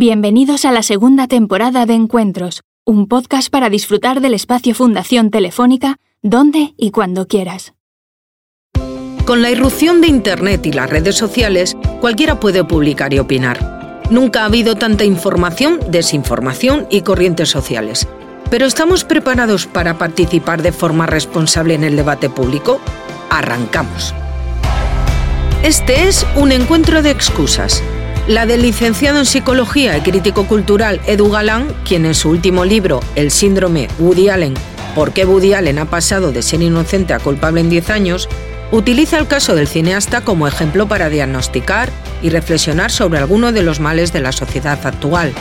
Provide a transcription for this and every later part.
Bienvenidos a la segunda temporada de Encuentros, un podcast para disfrutar del espacio Fundación Telefónica, donde y cuando quieras. Con la irrupción de Internet y las redes sociales, cualquiera puede publicar y opinar. Nunca ha habido tanta información, desinformación y corrientes sociales. Pero ¿estamos preparados para participar de forma responsable en el debate público? Arrancamos. Este es un encuentro de excusas la del licenciado en Psicología y crítico cultural Edu Galán, quien en su último libro, El síndrome Woody Allen, ¿Por qué Woody Allen ha pasado de ser inocente a culpable en 10 años?, utiliza el caso del cineasta como ejemplo para diagnosticar y reflexionar sobre algunos de los males de la sociedad actual.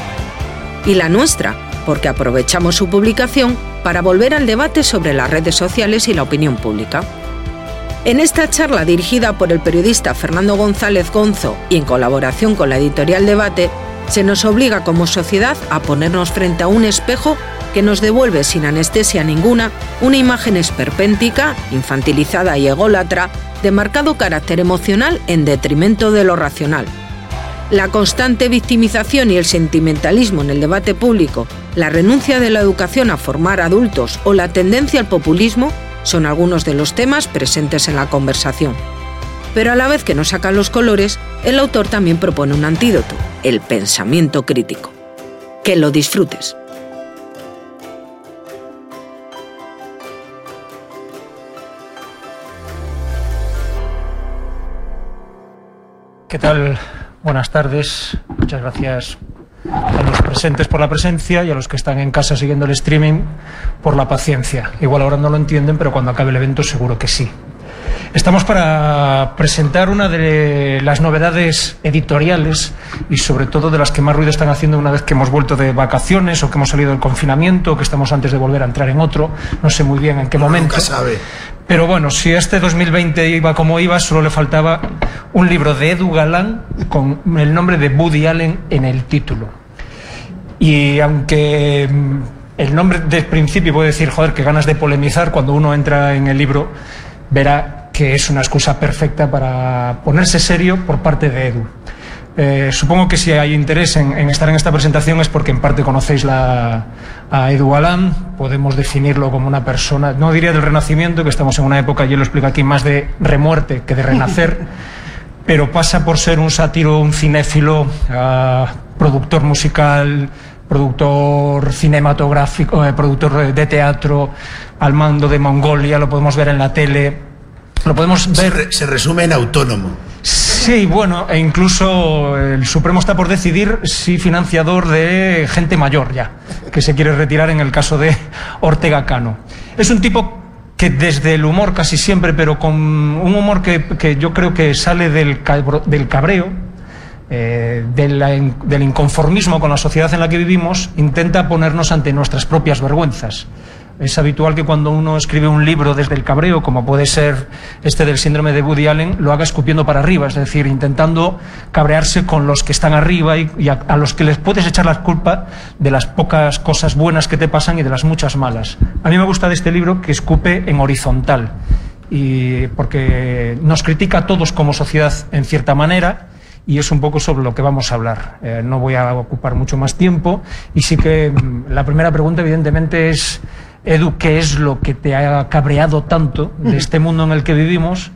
Y la nuestra, porque aprovechamos su publicación para volver al debate sobre las redes sociales y la opinión pública. En esta charla dirigida por el periodista Fernando González Gonzo y en colaboración con la editorial Debate, se nos obliga como sociedad a ponernos frente a un espejo que nos devuelve sin anestesia ninguna una imagen esperpéntica, infantilizada y ególatra, de marcado carácter emocional en detrimento de lo racional. La constante victimización y el sentimentalismo en el debate público, la renuncia de la educación a formar adultos o la tendencia al populismo son algunos de los temas presentes en la conversación. Pero a la vez que nos sacan los colores, el autor también propone un antídoto, el pensamiento crítico. Que lo disfrutes. ¿Qué tal? Buenas tardes. Muchas gracias presentes por la presencia y a los que están en casa siguiendo el streaming por la paciencia. Igual ahora no lo entienden, pero cuando acabe el evento seguro que sí. Estamos para presentar una de las novedades editoriales y sobre todo de las que más ruido están haciendo una vez que hemos vuelto de vacaciones o que hemos salido del confinamiento o que estamos antes de volver a entrar en otro. No sé muy bien en qué momento. Nunca sabe. Pero bueno, si este 2020 iba como iba, solo le faltaba un libro de Edu Galán con el nombre de Woody Allen en el título. Y aunque mm, el nombre de principio puede decir, joder, que ganas de polemizar, cuando uno entra en el libro verá que es una excusa perfecta para ponerse serio por parte de Edu. Eh, supongo que si hay interés en, estar en esta presentación es porque en parte conocéis la, a Edu Galán, podemos definirlo como una persona, no diría del renacimiento, que estamos en una época, yo lo explico aquí, más de remuerte que de renacer, pero pasa por ser un sátiro, un cinéfilo, ah, productor musical, productor cinematográfico, eh, productor de teatro, al mando de Mongolia, lo podemos ver en la tele, lo podemos ver... Se, resume en autónomo. Sí, bueno, e incluso el Supremo está por decidir si financiador de gente mayor ya, que se quiere retirar en el caso de Ortega Cano. Es un tipo que desde el humor casi siempre, pero con un humor que, yo creo que sale del, del cabreo, eh, del inconformismo con la sociedad en la que vivimos, intenta ponernos ante nuestras propias vergüenzas. Es habitual que cuando uno escribe un libro desde el cabreo, como puede ser este del síndrome de Woody Allen, lo haga escupiendo para arriba, es decir, intentando cabrearse con los que están arriba y, a, los que les puedes echar la culpa de las pocas cosas buenas que te pasan y de las muchas malas. A mí me gusta de este libro que escupe en horizontal, y porque nos critica a todos como sociedad en cierta manera y es un poco sobre lo que vamos a hablar. Eh, no voy a ocupar mucho más tiempo y sí que mm, la primera pregunta evidentemente es Edu, ¿qué es lo que te ha cabreado tanto de este mundo en el que vivimos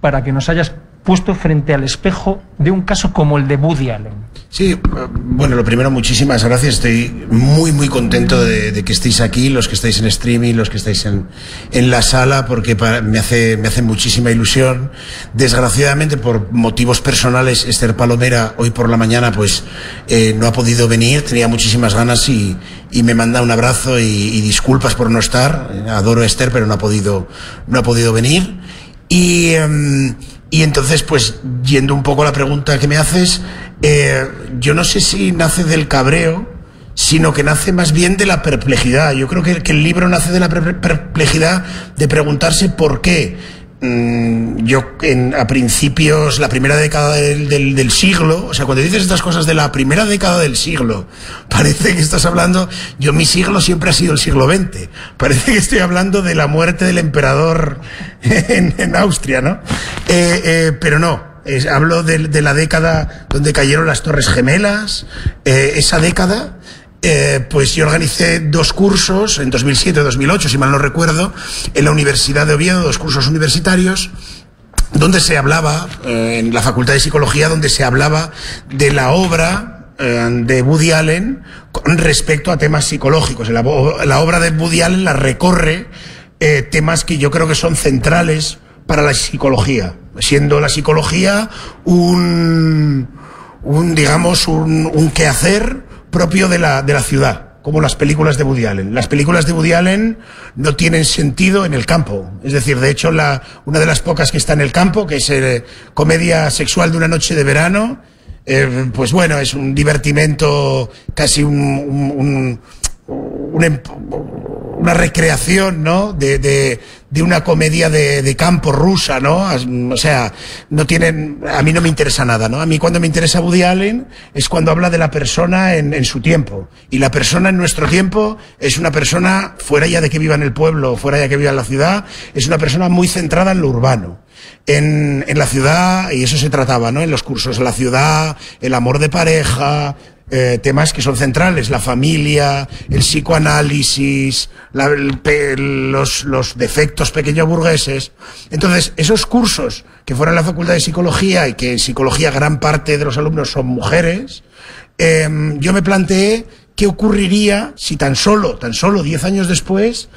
para que nos hayas puesto frente al espejo de un caso como el de Woody Allen? Sí, bueno, lo primero, muchísimas gracias. Estoy muy, muy contento de, que estéis aquí, los que estáis en streaming, los que estáis en, en la sala, porque me, hace, me hace muchísima ilusión. Desgraciadamente, por motivos personales, Esther Palomera hoy por la mañana pues eh, no ha podido venir, tenía muchísimas ganas y, y me manda un abrazo y, disculpas por no estar. Adoro a Esther, pero no ha podido, no ha podido venir. Y, em, y entonces, pues, yendo un poco a la pregunta que me haces, eh, yo no sé si nace del cabreo, sino que nace más bien de la perplejidad. Yo creo que, el libro nace de la perplejidad de preguntarse por qué yo en, a principios, la primera década del, del, siglo, o sea, cuando dices estas cosas de la primera década del siglo, parece que estás hablando, yo mi siglo siempre ha sido el siglo XX, parece que estoy hablando de la muerte del emperador en, en Austria, ¿no? Eh, eh, pero no, hablo de, la década donde cayeron las Torres Gemelas, eh, esa década. Eh, pues yo organicé dos cursos en 2007-2008, si mal no recuerdo, en la Universidad de Oviedo, dos cursos universitarios, donde se hablaba, eh, en la Facultad de Psicología, donde se hablaba de la obra de Woody Allen con respecto a temas psicológicos. La, la obra de Woody Allen la recorre temas que yo creo que son centrales para la psicología, siendo la psicología un, un digamos, un, un quehacer propio de la, de la ciudad como las películas de Woody Allen. Las películas de Woody Allen no tienen sentido en el campo. Es decir, de hecho, una de las pocas que está en el campo, que es eh, comedia sexual de una noche de verano, eh, pues bueno, es un divertimento, casi un, un, un, em, una recreación, ¿no? De, de, de una comedia de, de, campo rusa, ¿no? O sea, no tienen, a mí no me interesa nada, ¿no? A mí cuando me interesa Woody Allen es cuando habla de la persona en, en su tiempo. Y la persona en nuestro tiempo es una persona, fuera ya de que viva en el pueblo, fuera ya que viva en la ciudad, es una persona muy centrada en lo urbano. En, en la ciudad, y eso se trataba, ¿no? En los cursos, la ciudad, el amor de pareja, eh, temas que son centrales, la familia, el psicoanálisis, los, los, defectos pequeños burgueses. Entonces, esos cursos que fueron en la Facultad de Psicología y que en psicología gran parte de los alumnos son mujeres, eh, yo me planteé qué ocurriría si tan solo, tan solo diez años después,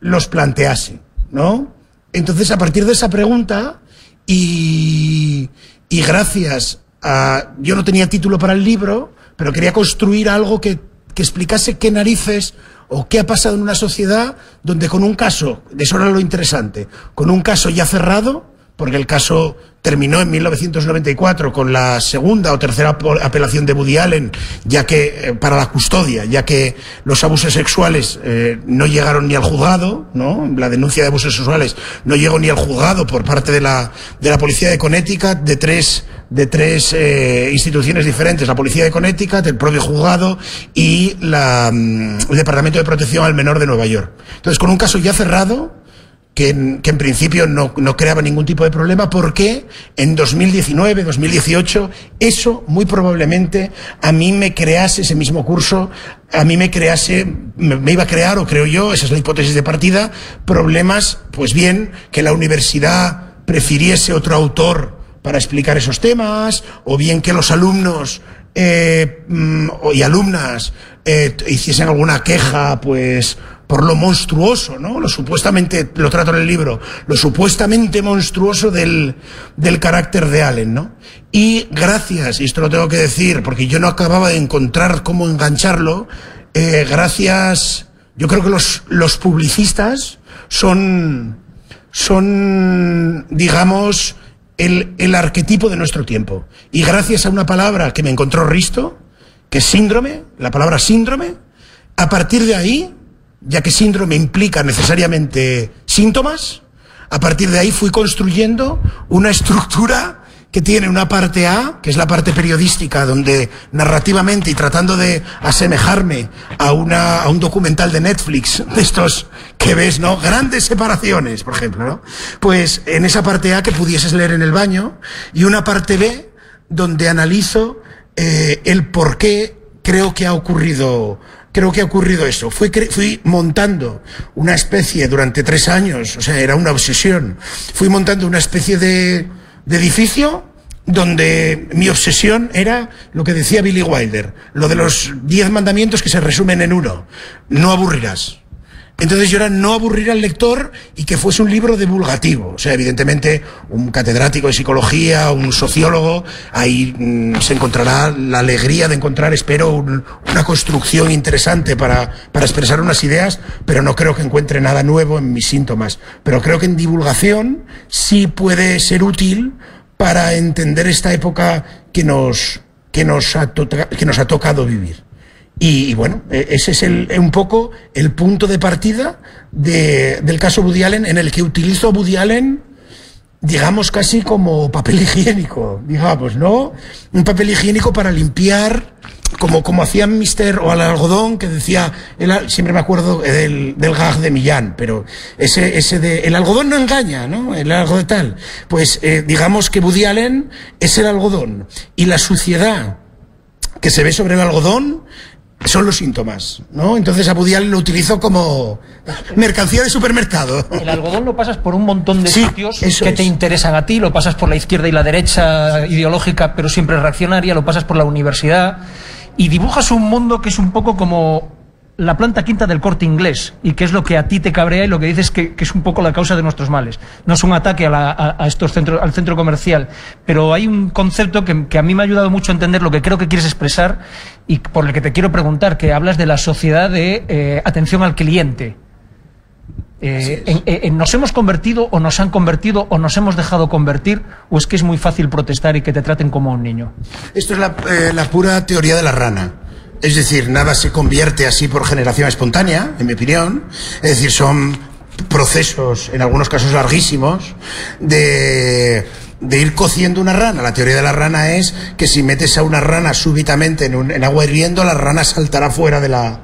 los plantease, ¿no? Entonces, a partir de esa pregunta, y, y gracias a, yo no tenía título para el libro, pero quería construir algo que, que explicase qué narices o qué ha pasado en una sociedad donde con un caso, eso era lo interesante, con un caso ya cerrado, porque el caso terminó en 1994 con la segunda o tercera apelación de Woody Allen, ya que eh, para la custodia, ya que los abusos sexuales eh, no llegaron ni al juzgado, ¿no? La denuncia de abusos sexuales no llegó ni al juzgado por parte de la de la policía de Connecticut de tres de tres eh, instituciones diferentes, la policía de Connecticut, el propio juzgado y la, mm, el Departamento de Protección al Menor de Nueva York. Entonces, con un caso ya cerrado, que en, que en principio no, no, creaba ningún tipo de problema, porque en 2019, 2018, eso muy probablemente a mí me crease ese mismo curso, a mí me crease, me, me, iba a crear, o creo yo, esa es la hipótesis de partida, problemas, pues bien, que la universidad prefiriese otro autor para explicar esos temas, o bien que los alumnos eh, mm, y alumnas eh, hiciesen alguna queja, pues, por lo monstruoso, ¿no? Lo supuestamente, lo trato en el libro, lo supuestamente monstruoso del, del carácter de Allen, ¿no? Y gracias, y esto lo tengo que decir, porque yo no acababa de encontrar cómo engancharlo, eh, gracias, yo creo que los, los publicistas son, son, digamos, el, el arquetipo de nuestro tiempo. Y gracias a una palabra que me encontró Risto, que es síndrome, la palabra síndrome, a partir de ahí ya que síndrome implica necesariamente síntomas, a partir de ahí fui construyendo una estructura que tiene una parte A, que es la parte periodística, donde narrativamente y tratando de asemejarme a, una, a un documental de Netflix, de estos que ves, ¿no? Grandes separaciones, por ejemplo, ¿no? Pues en esa parte A que pudieses leer en el baño, y una parte B donde analizo eh, el por qué creo que ha ocurrido creo que ha ocurrido eso. Fui, fui montando una especie durante tres años, o sea, era una obsesión. Fui montando una especie de, de edificio donde mi obsesión era lo que decía Billy Wilder, lo de los diez mandamientos que se resumen en uno. No aburrirás. Entonces yo era no aburrir al lector y que fuese un libro divulgativo. O sea, evidentemente, un catedrático de psicología, un sociólogo, ahí mmm, se encontrará la alegría de encontrar, espero, un, una construcción interesante para, para expresar unas ideas, pero no creo que encuentre nada nuevo en mis síntomas. Pero creo que en divulgación sí puede ser útil para entender esta época que nos, que nos, ha, que nos ha tocado vivir. Y, bueno, e, ese es el, un poco el punto de partida de, del caso Woody Allen, en el que utilizo a Woody Allen, digamos, casi como papel higiénico, digamos, ¿no? Un papel higiénico para limpiar como, como hacían Mister o al algodón, que decía, siempre me acuerdo del, del gag de Millán, pero ese, ese de, el algodón no engaña, ¿no? El algodón tal. Pues eh, digamos que Woody Allen es el algodón y la suciedad que se ve sobre el algodón son los síntomas, ¿no? Entonces a Budial lo utilizo como mercancía de supermercado. El algodón lo pasas por un montón de sitios que te interesan a ti, lo pasas por la izquierda y la derecha ideológica, pero siempre reaccionaria, lo pasas por la universidad y dibujas un mundo que es un poco como la planta quinta del corte inglés y que es lo que a ti te cabrea y lo que dices que, que es un poco la causa de nuestros males. No es un ataque a, estos centros, al centro comercial, pero hay un concepto que, a mí me ha ayudado mucho a entender lo que creo que quieres expresar y por el que te quiero preguntar, que hablas de la sociedad de eh, atención al cliente. Eh, ¿Nos hemos convertido o nos han convertido o nos hemos dejado convertir o es que es muy fácil protestar y que te traten como un niño? Esto es la, eh, la pura teoría de la rana. Es decir, nada se convierte así por generación espontánea, en mi opinión. Es decir, son procesos, en algunos casos larguísimos, de, de ir cociendo una rana. La teoría de la rana es que si metes a una rana súbitamente en, en agua hirviendo, la rana saltará fuera de la,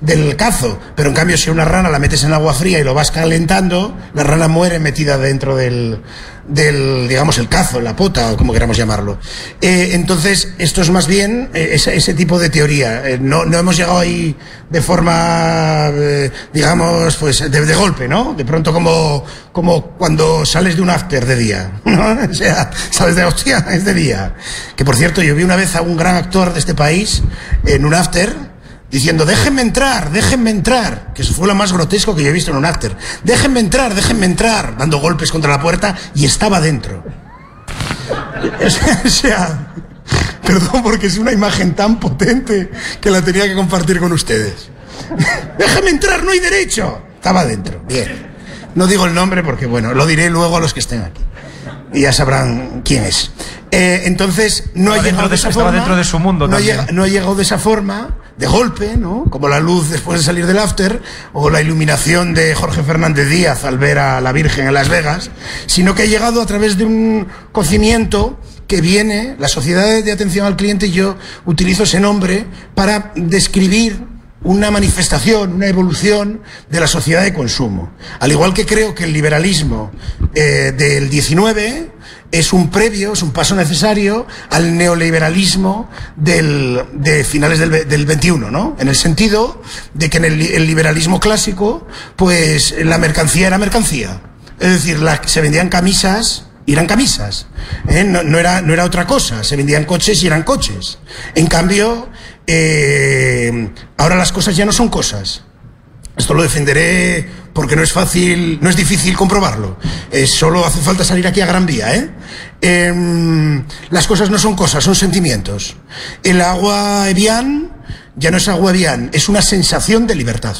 del cazo. Pero en cambio, si una rana la metes en agua fría y lo vas calentando, la rana muere metida dentro del, del, digamos, el cazo, la pota, o como queramos llamarlo. Eh, entonces, esto es más bien eh, ese, tipo de teoría. Eh, no, no hemos llegado ahí de forma, digamos, pues de, de, golpe, ¿no? De pronto como, como cuando sales de un after de día, ¿no? O sea, sales de hostia, es de día. Que por cierto, yo vi una vez a un gran actor de este país en un after, diciendo, déjenme entrar, déjenme entrar, que eso fue lo más grotesco que yo he visto en un actor. Déjenme entrar, déjenme entrar, dando golpes contra la puerta y estaba dentro. o sea, perdón porque es una imagen tan potente que la tenía que compartir con ustedes. déjenme entrar, no hay derecho. Estaba dentro, bien. No digo el nombre porque, bueno, lo diré luego a los que estén aquí. Y ya sabrán quién es. Eh, entonces, no ha llegado de esa forma. dentro de su mundo no, también. no ha llegado de esa forma de golpe, ¿no? Como la luz después de salir del after o la iluminación de Jorge Fernández Díaz al ver a la Virgen en Las Vegas, sino que ha llegado a través de un cocimiento que viene, la sociedad de atención al cliente, y yo utilizo ese nombre para describir una manifestación, una evolución de la sociedad de consumo. Al igual que creo que el liberalismo eh, del 19 es un previo, es un paso necesario al neoliberalismo del, de finales del, del 21, ¿no? En el sentido de que en el, liberalismo clásico, pues la mercancía era mercancía. Es decir, se vendían camisas y eran camisas. ¿eh? No, era, no era otra cosa. Se vendían coches y eran coches. En cambio, eh, ahora las cosas ya no son cosas. Esto lo defenderé porque no es fácil, no es difícil comprobarlo. Eh, solo hace falta salir aquí a Gran Vía, ¿eh? eh las cosas no son cosas, son sentimientos. El agua Evian ya no es agua Evian, es una sensación de libertad.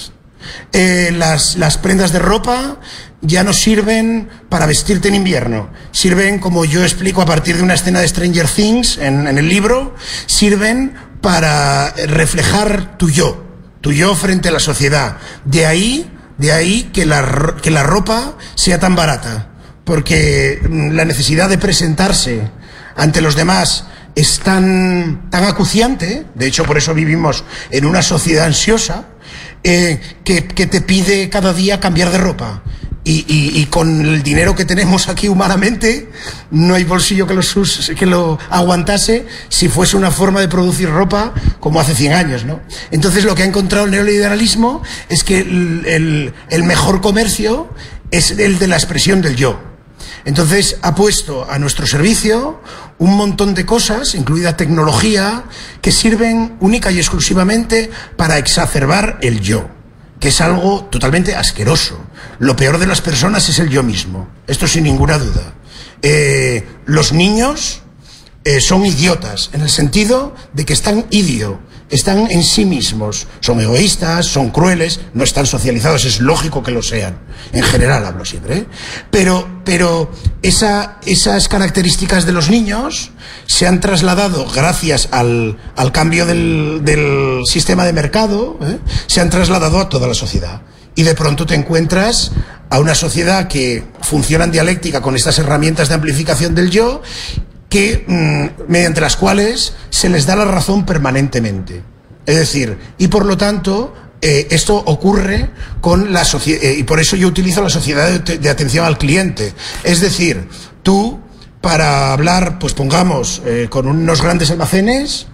Eh, las, las prendas de ropa ya no sirven para vestirte en invierno. Sirven, como yo explico a partir de una escena de Stranger Things en, en el libro, sirven para reflejar tu yo, tu yo frente a la sociedad. De ahí, de ahí que la, que la ropa sea tan barata, porque mm, la necesidad de presentarse ante los demás es tan, tan acuciante, de hecho por eso vivimos en una sociedad ansiosa, eh, que, que te pide cada día cambiar de ropa. Y, con el dinero que tenemos aquí humanamente, no hay bolsillo que lo, que lo aguantase si fuese una forma de producir ropa como hace 100 años, ¿no? Entonces lo que ha encontrado el neoliberalismo es que el mejor comercio es el de la expresión del yo. Entonces ha puesto a nuestro servicio un montón de cosas, incluida tecnología, que sirven única y exclusivamente para exacerbar el yo que es algo totalmente asqueroso. Lo peor de las personas es el yo mismo. Esto sin ninguna duda. Eh, los niños eh, son idiotas, en el sentido de que están idio, están en sí mismos, son egoístas, son crueles, no están socializados, es lógico que lo sean, en general hablo siempre, ¿eh? pero, pero esa, esas características de los niños se han trasladado gracias al, cambio del, sistema de mercado, se han trasladado a toda la sociedad. Y de pronto te encuentras a una sociedad que funciona en dialéctica con estas herramientas de amplificación del yo que, mm, mediante las cuales se les da la razón permanentemente. Es decir, y por lo tanto, eh, esto ocurre con la sociedad, eh, y por eso yo utilizo la sociedad de, atención al cliente. Es decir, tú, para hablar, pues pongamos, eh, con unos grandes almacenes,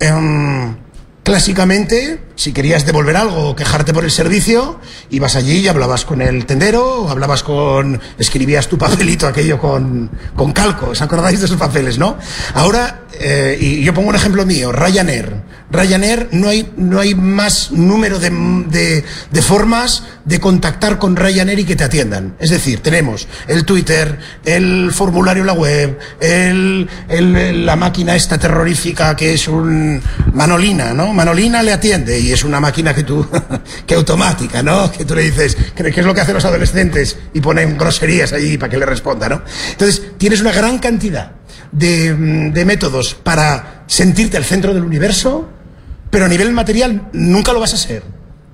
em, Clásicamente, si querías devolver algo o quejarte por el servicio, ibas allí y hablabas con el tendero, o hablabas con, escribías tu papelito aquello con, con calco, ¿os acordáis de esos papeles, no? Ahora, eh, y yo pongo un ejemplo mío, Ryanair. Ryanair no hay, no hay más número de, de, formas de contactar con Ryanair y que te atiendan. Es decir, tenemos el Twitter, el formulario en la web, el, el, la máquina esta terrorífica que es un Manolina, ¿no? Manolina le atiende y es una máquina que tú, que automática, ¿no? Que tú le dices, ¿qué es lo que hacen los adolescentes? Y ponen groserías allí para que le responda, ¿no? Entonces, tienes una gran cantidad de, de métodos para sentirte al centro del universo, pero a nivel material nunca lo vas a ser.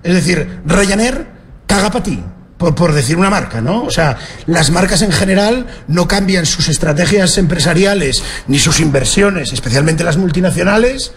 Es decir, Ryanair caga para ti. Por, por, decir una marca, ¿no? O sea, las marcas en general no cambian sus estrategias empresariales ni sus inversiones, especialmente las multinacionales,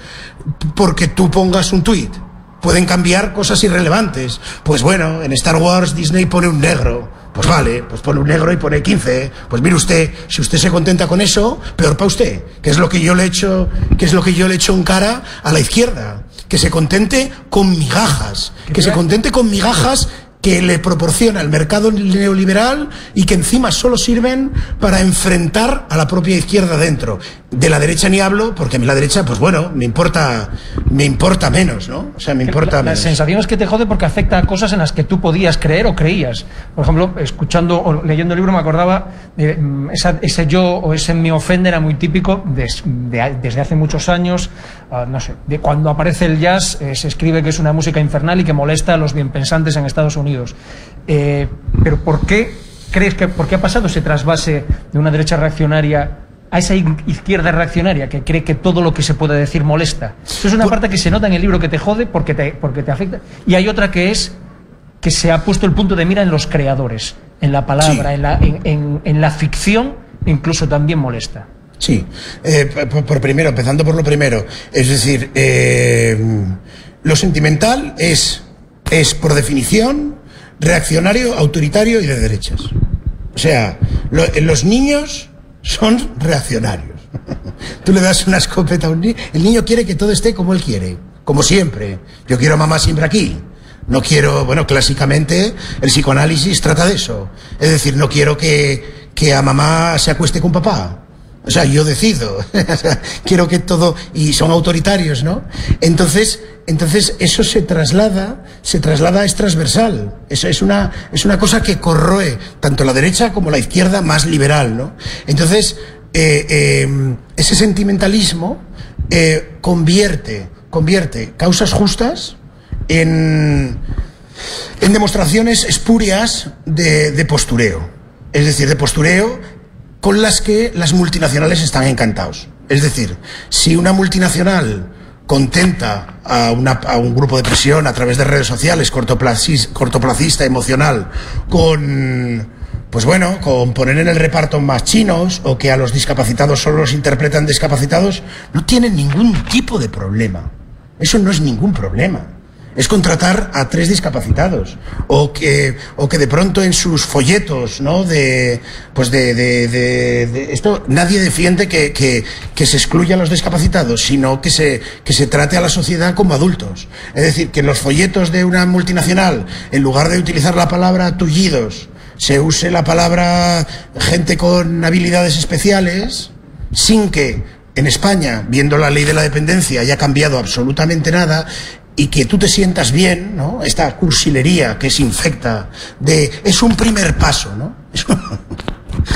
porque tú pongas un tuit. Pueden cambiar cosas irrelevantes. Pues bueno, en Star Wars Disney pone un negro. Pues vale, pues pone un negro y pone 15. Pues mire usted, si usted se contenta con eso, peor para usted. Que es lo que yo le echo, que es lo que yo le echo en cara a la izquierda. Que se contente con migajas. Que se contente con migajas que le proporciona el mercado neoliberal y que encima solo sirven para enfrentar a la propia izquierda dentro. De la derecha ni hablo, porque a mí la derecha, pues bueno, me importa, me importa menos, ¿no? O sea, me importa la, menos. La sensación es que te jode porque afecta a cosas en las que tú podías creer o creías. Por ejemplo, escuchando o leyendo el libro me acordaba, de, esa, ese yo o ese me ofende era muy típico de, de, desde hace muchos años, uh, no sé, de cuando aparece el jazz, eh, se escribe que es una música infernal y que molesta a los bienpensantes en Estados Unidos. Eh, pero ¿por qué crees que, por qué ha pasado ese trasvase de una derecha reaccionaria a esa izquierda reaccionaria que cree que todo lo que se puede decir molesta. Eso es una parte que se nota en el libro que te jode porque te, porque te afecta. Y hay otra que es que se ha puesto el punto de mira en los creadores, en la palabra, sí. en, la, en, en, en, la ficción, incluso también molesta. Sí, eh, por, por, primero, empezando por lo primero, es decir, eh, lo sentimental es, es por definición reaccionario, autoritario y de derechas. O sea, lo, los niños son reaccionarios. Tú le das una escopeta a un niño, el niño quiere que todo esté como él quiere, como siempre. Yo quiero a mamá siempre aquí. No quiero, bueno, clásicamente el psicoanálisis trata de eso. Es decir, no quiero que, que a mamá se acueste con papá. O sea, yo decido. quiero que todo. Y son autoritarios, ¿no? Entonces, entonces eso se traslada, se traslada, es transversal. Eso es una, es una cosa que corroe tanto la derecha como la izquierda más liberal, ¿no? Entonces, eh, eh, ese sentimentalismo eh, convierte, convierte causas justas en, en demostraciones espurias de, de postureo. Es decir, de postureo con las que las multinacionales están encantados. Es decir, si una multinacional contenta a, una, un grupo de presión a través de redes sociales, cortoplacista, cortoplacista emocional, con, pues bueno, con poner en el reparto más chinos o que a los discapacitados solo los interpretan discapacitados, no tienen ningún tipo de problema. Eso no es ningún problema es contratar a tres discapacitados. O que o que de pronto en sus folletos no de pues de, de, esto nadie defiende que, que, que, se excluya a los discapacitados sino que se que se trate a la sociedad como adultos. Es decir que en los folletos de una multinacional en lugar de utilizar la palabra tullidos se use la palabra gente con habilidades especiales sin que en España, viendo la ley de la dependencia, haya cambiado absolutamente nada y que tú te sientas bien, ¿no? Esta cursilería que se infecta de es un primer paso, ¿no?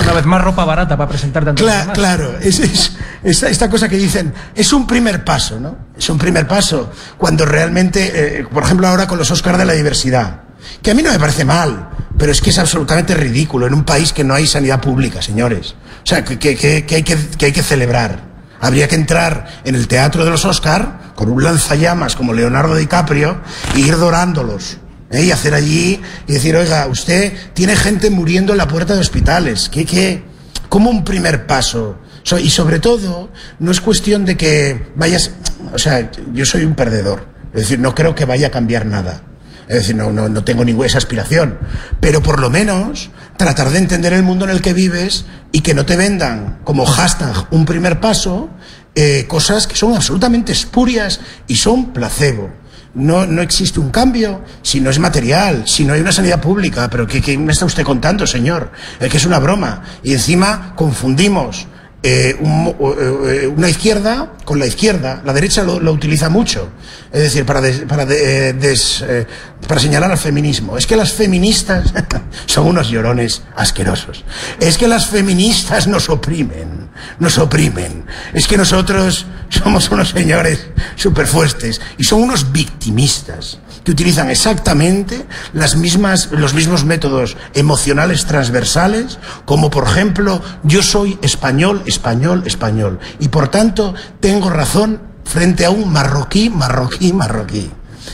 Una vez más ropa barata para presentarte ante Cla Claro, es, es esta, esta, cosa que dicen, es un primer paso, ¿no? Es un primer paso cuando realmente, eh, por ejemplo, ahora con los Oscars de la diversidad, que a mí no me parece mal, pero es que es absolutamente ridículo en un país que no hay sanidad pública, señores. O sea, que, que, que, hay, que, que hay que celebrar. Habría que entrar en el teatro de los Oscar con un lanzallamas como Leonardo DiCaprio e ir dorándolos. ¿eh? Y hacer allí y decir, oiga, usted tiene gente muriendo en la puerta de hospitales. ¿Qué, qué? ¿Cómo un primer paso y sobre todo, no es cuestión de que vayas, o sea, yo soy un perdedor, es decir, no creo que vaya a cambiar nada. Es decir, no, no, no tengo ninguna esa aspiración. Pero por lo menos tratar de entender el mundo en el que vives y que no te vendan como hashtag un primer paso eh, cosas que son absolutamente espurias y son placebo. No, no existe un cambio si no es material, si no hay una sanidad pública. Pero ¿qué, qué me está usted contando, señor? Es que es una broma. Y encima confundimos eh, eh, una izquierda con la izquierda. La derecha lo, utiliza mucho. Es decir, para, para, eh, para señalar al feminismo. Es que las feministas son unos llorones asquerosos. Es que las feministas nos oprimen. Nos oprimen. Es que nosotros somos unos señores superfuertes y son unos victimistas que utilizan exactamente las mismas, los mismos métodos emocionales transversales, como por ejemplo, yo soy español, español, español, y por tanto tengo razón frente a un marroquí, marroquí, marroquí.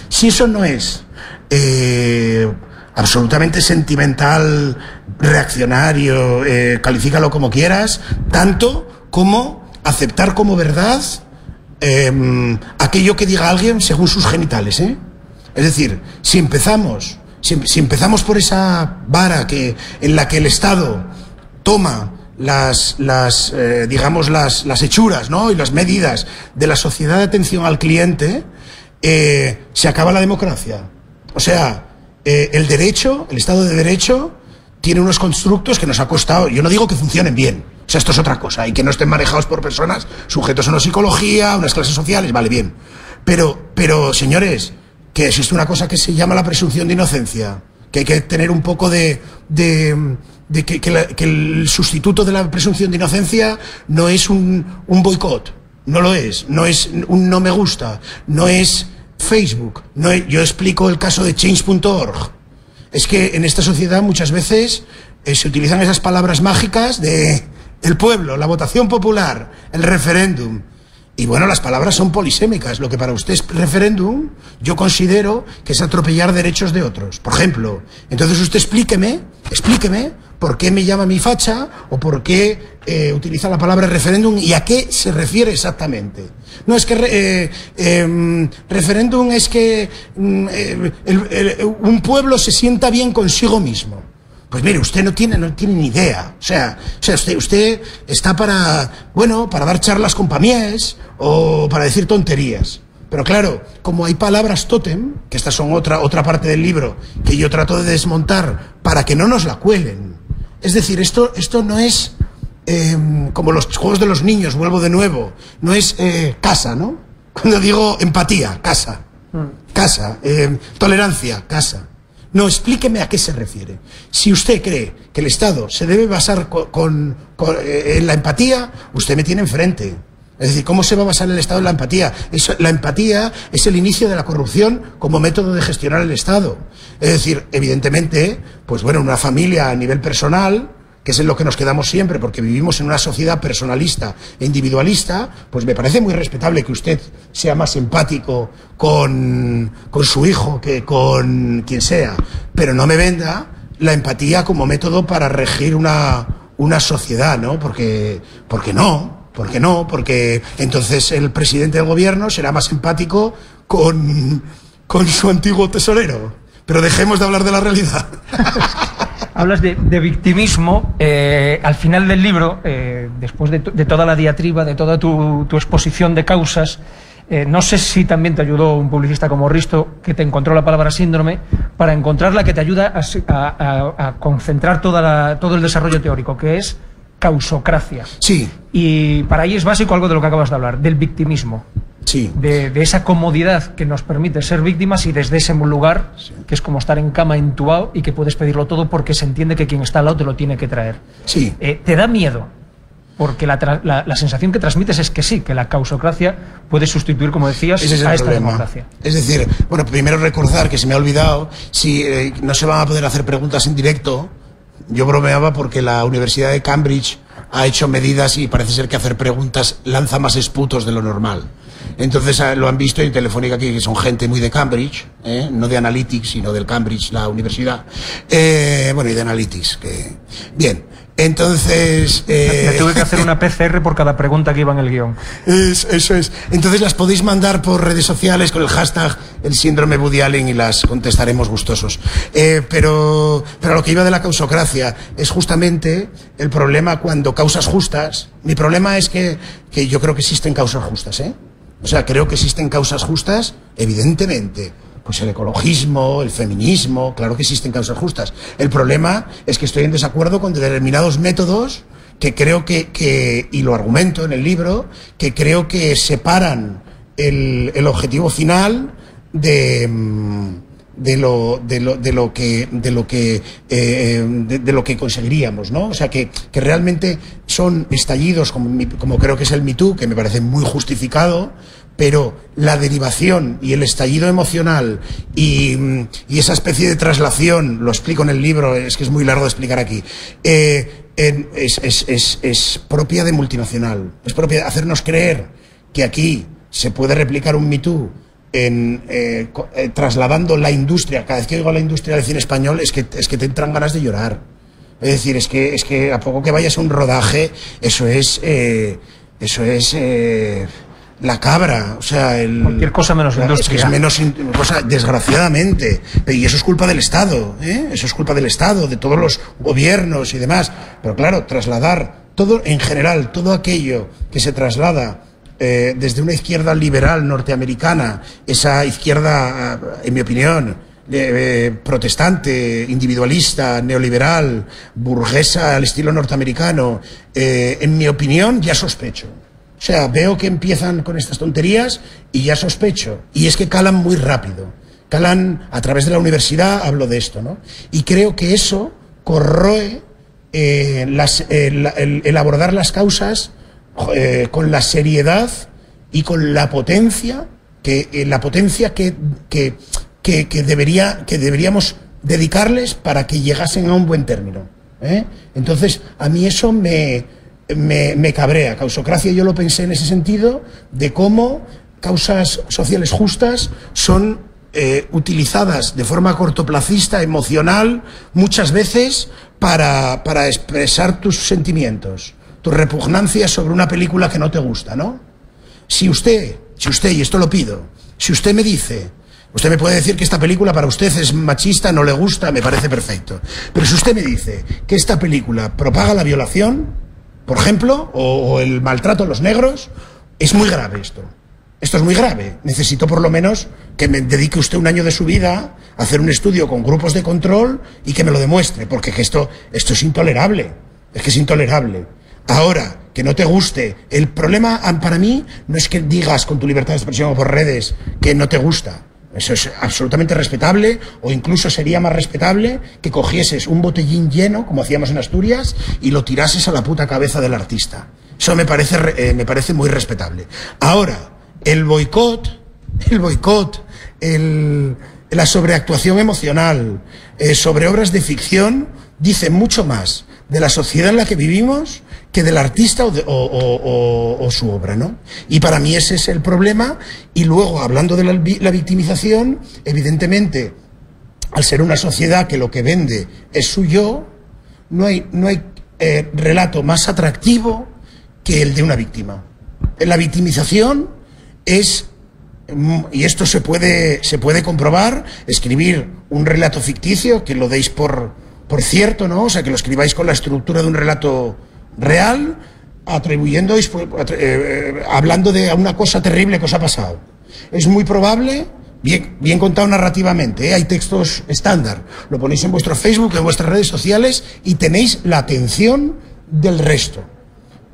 Si eso no es eh, absolutamente sentimental, reaccionario, eh, califícalo como quieras, tanto como aceptar como verdad eh, aquello que diga alguien según sus genitales, ¿eh? Es decir, si empezamos, si, empezamos por esa vara que, en la que el Estado toma las, las eh, digamos, las, las, hechuras ¿no? y las medidas de la sociedad de atención al cliente, eh, se acaba la democracia. O sea, el derecho, el Estado de Derecho, tiene unos constructos que nos ha costado, yo no digo que funcionen bien, o sea, esto es otra cosa, y que no estén manejados por personas sujetos a una psicología, a unas clases sociales, vale bien. Pero, pero, señores, que existe una cosa que se llama la presunción de inocencia, que hay que tener un poco de, de, que, el sustituto de la presunción de inocencia no es un, un boicot, no lo es, no es un no me gusta, no es Facebook, no yo explico el caso de change.org. Es que en esta sociedad muchas veces eh, se utilizan esas palabras mágicas de el pueblo, la votación popular, el referéndum, y bueno, las palabras son polisémicas. Lo que para usted es referéndum, yo considero que es atropellar derechos de otros. Por ejemplo, entonces usted explíqueme, explíqueme por qué me llama mi facha o por qué eh, utiliza la palabra referéndum y a qué se refiere exactamente. No es que eh, em, referéndum es que mm, un pueblo se sienta bien consigo mismo. Pues mire, usted no tiene, no tiene ni idea. O sea, o sea usted, usted está para, bueno, para dar charlas con pamiés o para decir tonterías. Pero claro, como hay palabras tótem, que estas son otra, otra parte del libro que yo trato de desmontar para que no nos la cuelen. Es decir, esto, esto no es em, como los juegos de los niños, vuelvo de nuevo, no es eh, casa, ¿no? Cuando digo empatía, casa. Mm. Casa, em, tolerancia, casa. No, explíqueme a qué se refiere. Si usted cree que el Estado se debe basar con, eh, en la empatía, usted me tiene enfrente. Es decir, ¿cómo se va a basar el Estado en la empatía? la empatía es el inicio de la corrupción como método de gestionar el Estado. Es decir, evidentemente, pues bueno, una familia a nivel personal, que es en lo que nos quedamos siempre, porque vivimos en una sociedad personalista e individualista, pues me parece muy respetable que usted sea más empático con, con su hijo que con quien sea, pero no me venda la empatía como método para regir una, una sociedad, ¿no? Porque, porque no, porque no, porque entonces el presidente del gobierno será más empático con, con su antiguo tesorero. Pero dejemos de hablar de la realidad. hablas de, victimismo. Eh, al final del libro, eh, después de, toda la diatriba, de toda tu, exposición de causas, eh, no sé si también te ayudó un publicista como Risto, que te encontró la palabra síndrome, para encontrar la que te ayuda a, concentrar toda todo el desarrollo teórico, que es causocracia. Sí. Y para ahí es básico algo de lo que acabas de hablar, del victimismo. Sí. De, esa comodidad que nos permite ser víctimas y desde ese lugar, que es como estar en cama intubado y que puedes pedirlo todo porque se entiende que quien está al lado te lo tiene que traer. Sí. Eh, ¿Te da miedo? Porque la, sensación que transmites es que sí, que la causocracia puede sustituir, como decías, a esta democracia. Es decir, bueno, primero recordar que se me ha olvidado, si eh, no se van a poder hacer preguntas en directo, yo bromeaba porque la Universidad de Cambridge ha hecho medidas y parece ser que hacer preguntas lanza más esputos de lo normal. Entonces ah, lo han visto en Telefónica aquí, que son gente muy de Cambridge, ¿eh? no de Analytics, sino del Cambridge, la universidad. Eh, bueno, y de Analytics. Que... Bien. Entonces... Eh... Me tuve que hacer una PCR por cada pregunta que iba en el guion. eso es. Entonces las podéis mandar por redes sociales con el hashtag el síndrome Woody Allen y las contestaremos gustosos. Eh, pero, pero lo que iba de la causocracia es justamente el problema cuando causas justas. Mi problema es que, que yo creo que existen causas justas, ¿eh? O sea, creo que existen causas justas, evidentemente pues el ecologismo, el feminismo, claro que existen causas justas. El problema es que estoy en desacuerdo con determinados métodos que creo que, y lo argumento en el libro, que creo que separan el, objetivo final de, mm, de lo, de lo, de lo que de lo que eh, de, lo que conseguiríamos no o sea que, que realmente son estallidos como, como creo que es el Me que me parece muy justificado pero la derivación y el estallido emocional y, esa especie de traslación, lo explico en el libro, es que es muy largo de explicar aquí, eh, es, propia de multinacional, es propia de hacernos creer que aquí se puede replicar un Me en, eh, eh, trasladando la industria, cada vez que oigo la industria del cine español es que, es que te entran ganas de llorar. Es decir, es que, es que a poco que vayas a un rodaje, eso es, eso es, la cabra, o sea, el, cualquier cosa menos industria. Es que es menos cosa, desgraciadamente, y eso es culpa del Estado, ¿eh? eso es culpa del Estado, de todos los gobiernos y demás. Pero claro, trasladar todo en general, todo aquello que se traslada eh, desde una izquierda liberal norteamericana, esa izquierda, en mi opinión, eh, protestante, individualista, neoliberal, burguesa al estilo norteamericano, en mi opinión, ya sospecho. O sea, veo que empiezan con estas tonterías y ya sospecho. Y es que calan muy rápido. Calan a través de la universidad, hablo de esto, ¿no? Y creo que eso corroe eh, el, abordar las causas eh, con la seriedad y con la potencia que eh, la potencia que, que, que, debería, que deberíamos dedicarles para que llegasen a un buen término. Entonces, a mí eso me, me, cabrea. Causocracia yo lo pensé en ese sentido, de cómo causas sociales justas son eh, utilizadas de forma cortoplacista, emocional, muchas veces para, para expresar tus sentimientos, tus repugnancias sobre una película que no te gusta, ¿no? Si usted, si usted, y esto lo pido, si usted me dice, usted me puede decir que esta película para usted es machista, no le gusta, me parece perfecto. Pero si usted me dice que esta película propaga la violación, por ejemplo, o, el maltrato a los negros, es muy grave esto. Esto es muy grave. Necesito por lo menos que me dedique usted un año de su vida a hacer un estudio con grupos de control y que me lo demuestre, porque esto, esto es intolerable. Es que es intolerable. Ahora, que no te guste. El problema para mí no es que digas con tu libertad de expresión o por redes que no te gusta. Eso es absolutamente respetable, o incluso sería más respetable que cogieses un botellín lleno, como hacíamos en Asturias, y lo tirases a la puta cabeza del artista. Eso me parece, eh, me parece muy respetable. Ahora, el boicot, el boicot, el, la sobreactuación emocional eh, sobre obras de ficción, dice mucho más de la sociedad en la que vivimos que del artista o, su obra, ¿no? Y para mí ese es el problema. Y luego, hablando de la, victimización, evidentemente, al ser una sociedad que lo que vende es su yo, no hay, no hay eh, relato más atractivo que el de una víctima. La victimización es mm, y esto se puede, se puede comprobar, escribir un relato ficticio, que lo deis por, por cierto, ¿no? O sea, que lo escribáis con la estructura de un relato real, atribuyendo, eh, eh, hablando de una cosa terrible que os ha pasado. Es muy probable, bien, contado narrativamente, ¿eh? hay textos estándar, lo ponéis en vuestro Facebook, en vuestras redes sociales y tenéis la atención del resto.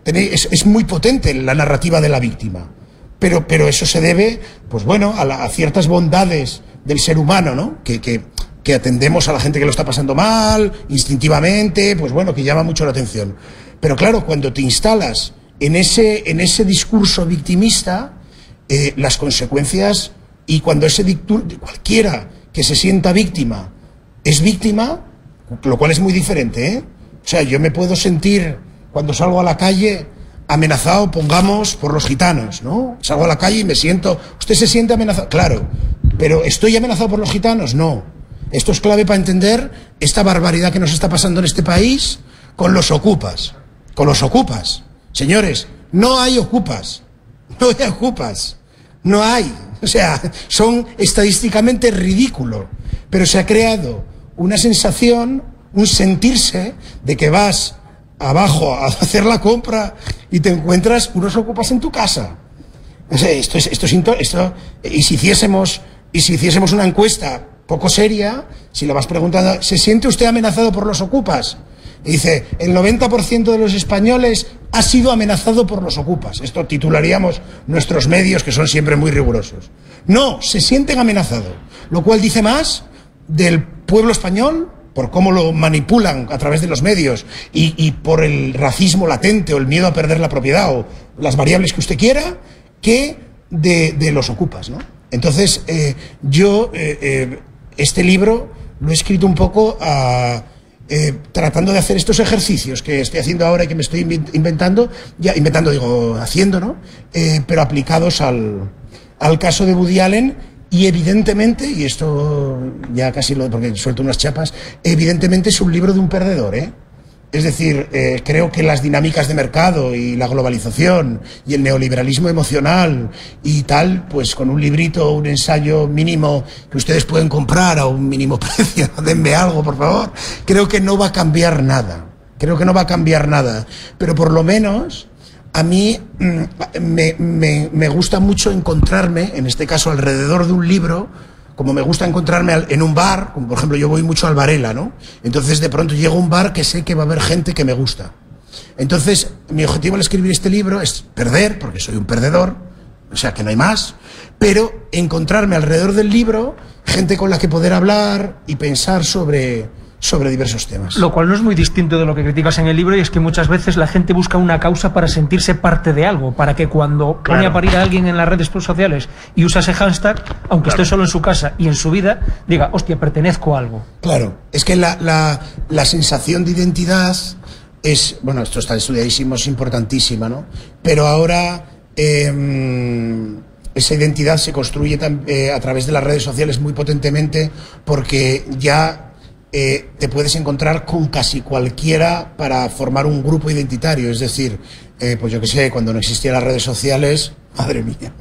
Tenéis, es, muy potente la narrativa de la víctima. Pero, pero eso se debe, pues bueno, a, ciertas bondades del ser humano, ¿no? Que, que, que atendemos a la gente que lo está pasando mal, instintivamente, pues bueno, que llama mucho la atención. Pero claro, cuando te instalas en ese, en ese discurso victimista, eh, las consecuencias, y cuando ese cualquiera que se sienta víctima es víctima, lo cual es muy diferente, ¿eh? O sea, yo me puedo sentir cuando salgo a la calle amenazado, pongamos, por los gitanos, ¿no? Salgo a la calle y me siento, ¿usted se siente amenazado? Claro, pero ¿estoy amenazado por los gitanos? No. Esto es clave para entender esta barbaridad que nos está pasando en este país, con los ocupas, con los ocupas. Señores, no hay ocupas, no hay ocupas, no hay. O sea, son estadísticamente ridículos, pero se ha creado una sensación, un sentirse de que vas abajo a hacer la compra y te encuentras unos ocupas en tu casa. esto es, esto es, y si hiciésemos, y si hiciésemos una encuesta poco seria, si le vas preguntando, ¿se siente usted amenazado por los ocupas? Y dice, el 90% de los españoles ha sido amenazado por los ocupas. Esto titularíamos nuestros medios, que son siempre muy rigurosos. No, se sienten amenazados. Lo cual dice más del pueblo español, por cómo lo manipulan a través de los medios y, por el racismo latente o el miedo a perder la propiedad o las variables que usted quiera, que de, los ocupas. ¿no? Entonces, eh, yo eh, eh, este libro lo he escrito un poco a, eh, tratando de hacer estos ejercicios que estoy haciendo ahora y que me estoy inventando, ya inventando digo, haciendo, ¿no? Eh, pero aplicados al, al caso de Woody Allen y evidentemente, y esto ya casi lo, porque suelto unas chapas, evidentemente es un libro de un perdedor, ¿eh? Es decir, eh, creo que las dinámicas de mercado y la globalización y el neoliberalismo emocional y tal, pues con un librito, un ensayo mínimo que ustedes pueden comprar a un mínimo precio, denme algo, por favor, creo que no va a cambiar nada. Creo que no va a cambiar nada. Pero por lo menos a mí mm, me, me gusta mucho encontrarme, en este caso alrededor de un libro, como me gusta encontrarme en un bar, como por ejemplo yo voy mucho al Varela, ¿no? Entonces de pronto llego a un bar que sé que va a haber gente que me gusta. Entonces mi objetivo al escribir este libro es perder, porque soy un perdedor, o sea que no hay más, pero encontrarme alrededor del libro gente con la que poder hablar y pensar sobre, sobre diversos temas. Lo cual no es muy distinto de lo que criticas en el libro y es que muchas veces la gente busca una causa para sentirse parte de algo, para que cuando pone a parir a alguien en las redes sociales y usa ese hashtag, aunque esté solo en su casa y en su vida, diga, hostia, pertenezco a algo. Claro, es que la, la, sensación de identidad es, bueno, esto está estudiadísimo, es importantísima, ¿no? Pero ahora... Em, esa identidad se construye eh, a través de las redes sociales muy potentemente porque ya eh, te puedes encontrar con casi cualquiera para formar un grupo identitario. Es decir, eh, pues yo que sé, cuando no existían las redes sociales, madre mía,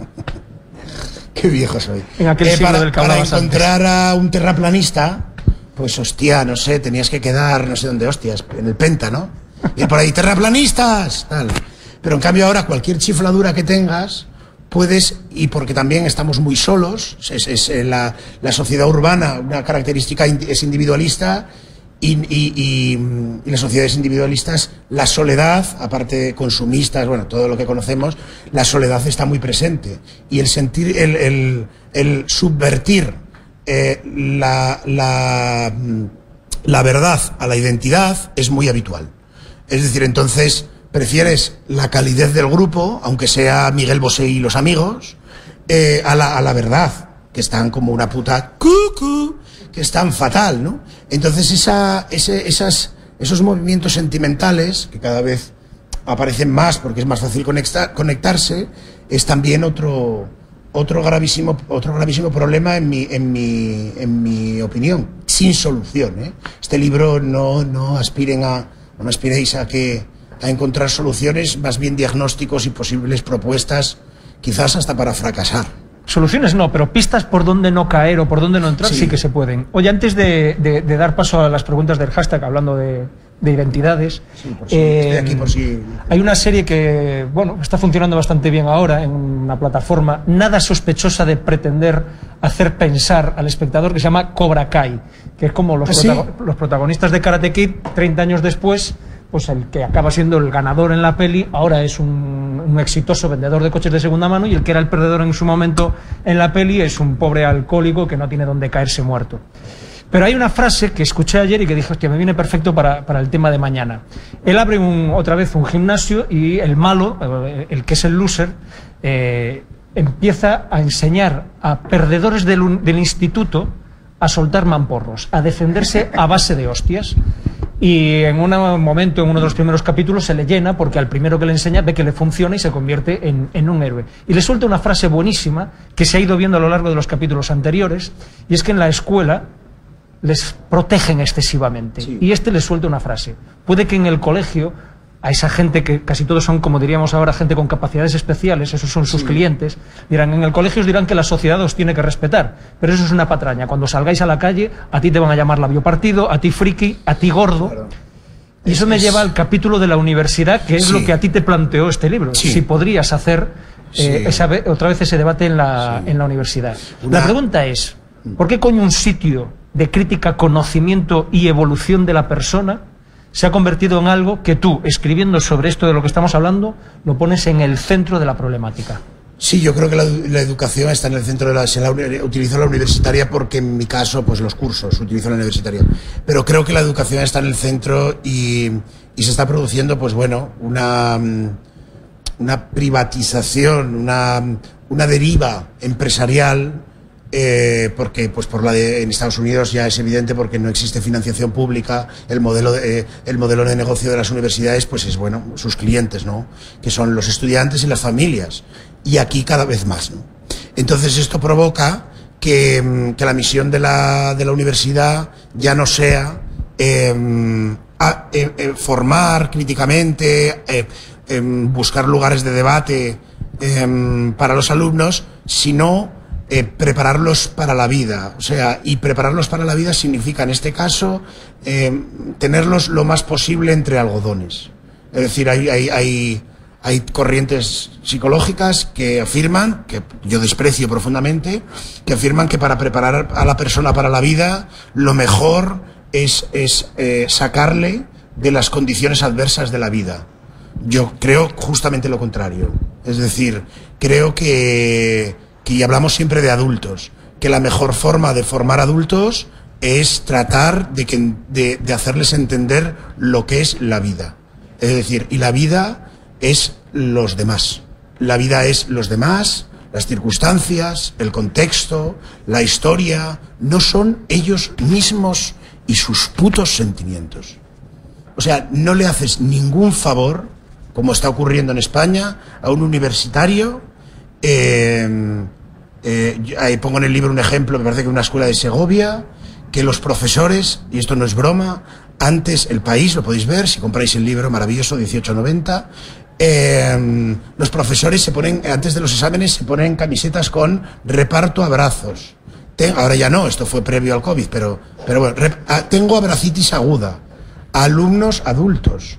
qué viejo soy. En aquel eh, para, del para encontrar a un terraplanista, pues hostia, no sé, tenías que quedar, no sé dónde, hostias, en el Penta, ¿no? Y por ahí, terraplanistas, tal. Pero en cambio ahora cualquier chifladura que tengas, puedes, y porque también estamos muy solos, es, eh, la, sociedad urbana, una característica es individualista, y, las sociedades individualistas, la soledad, aparte consumistas, bueno, todo lo que conocemos, la soledad está muy presente. Y el sentir, el, el, subvertir eh, la, la, la verdad a la identidad es muy habitual. Es decir, entonces, prefieres la calidez del grupo, aunque sea Miguel Bosé y los amigos, eh, a, la, verdad, que están como una puta cucu, que están fatal, ¿no? Entonces esa, esas, esos movimientos sentimentales, que cada vez aparecen más porque es más fácil conectar, conectarse, es también otro, otro, gravísimo, otro gravísimo problema en mi, en mi, en mi opinión, sin solución. ¿eh? Este libro no, no aspiren a, no aspiréis a que a encontrar soluciones, más bien diagnósticos y posibles propuestas, quizás hasta para fracasar. Soluciones no, pero pistas por dónde no caer o por dónde no entrar sí, que se pueden. Oye, antes de, dar paso a las preguntas del hashtag, hablando de, identidades, eh, aquí por hay una serie que bueno está funcionando bastante bien ahora en una plataforma nada sospechosa de pretender hacer pensar al espectador que se llama Cobra Kai, que es como los, ¿Ah, los protagonistas de Karate Kid 30 años después pues el que acaba siendo el ganador en la peli ahora es un, exitoso vendedor de coches de segunda mano y el que era el perdedor en su momento en la peli es un pobre alcohólico que no tiene dónde caerse muerto. Pero hay una frase que escuché ayer y que dije, hostia, me viene perfecto para, el tema de mañana. Él abre otra vez un gimnasio y el malo, eh, el que es el loser, eh, empieza a enseñar a perdedores del, del instituto a soltar mamporros, a defenderse a base de hostias. Y en un momento, en uno de los primeros capítulos, se le llena porque al primero que le enseña ve que le funciona y se convierte en, un héroe. Y le suelta una frase buenísima que se ha ido viendo a lo largo de los capítulos anteriores, y es que en la escuela les protegen excesivamente. Y este les suelta una frase. Puede que en el colegio a esa gente que casi todos son, como diríamos ahora, gente con capacidades especiales, esos son sus clientes, dirán, en el colegio os dirán que la sociedad os tiene que respetar, pero eso es una patraña. Cuando salgáis a la calle, a ti te van a llamar la biopartido, a ti friki, a ti gordo. Y eso me lleva al capítulo de la universidad, que es lo que a ti te planteó este libro. Si podrías hacer eh, otra vez ese debate en la, en la universidad. La pregunta es, ¿por qué coño un sitio de crítica, conocimiento y evolución de la persona se ha convertido en algo que tú, escribiendo sobre esto de lo que estamos hablando, lo pones en el centro de la problemática. Sí, yo creo que la, educación está en el centro de la, la, utilizo la universitaria porque en mi caso, pues los cursos, utilizo la universitaria. Pero creo que la educación está en el centro y, y se está produciendo, pues bueno, una, una privatización, una, una deriva empresarial eh, porque pues por la de, en Estados Unidos ya es evidente porque no existe financiación pública, el modelo de, eh, el modelo de negocio de las universidades pues es bueno, sus clientes, ¿no? Que son los estudiantes y las familias. Y aquí cada vez más, ¿no? Entonces esto provoca que, mm, que la misión de la, de la universidad ya no sea em, eh, formar críticamente, em, buscar lugares de debate em, para los alumnos, sino eh, prepararlos para la vida. O sea, y prepararlos para la vida significa, en este caso, eh, tenerlos lo más posible entre algodones. Es decir, hay, hay, hay, corrientes psicológicas que afirman, que yo desprecio profundamente, que afirman que para preparar a la persona para la vida, lo mejor es, es eh, sacarle de las condiciones adversas de la vida. Yo creo justamente lo contrario. Es decir, creo que que hablamos siempre de adultos, que la mejor forma de formar adultos es tratar de, que, de, hacerles entender lo que es la vida. Es decir, y la vida es los demás. La vida es los demás, las circunstancias, el contexto, la historia, no son ellos mismos y sus putos sentimientos. O sea, no le haces ningún favor, como está ocurriendo en España, a un universitario eh, eh, ahí pongo en el libro un ejemplo, me parece que una escuela de Segovia, que los profesores, y esto no es broma, antes el país, lo podéis ver, si compráis el libro maravilloso, 1890, eh, los profesores se ponen, antes de los exámenes, se ponen camisetas con reparto abrazos. ahora ya no, esto fue previo al COVID, pero, pero bueno, ah, tengo abracitis aguda. Alumnos adultos.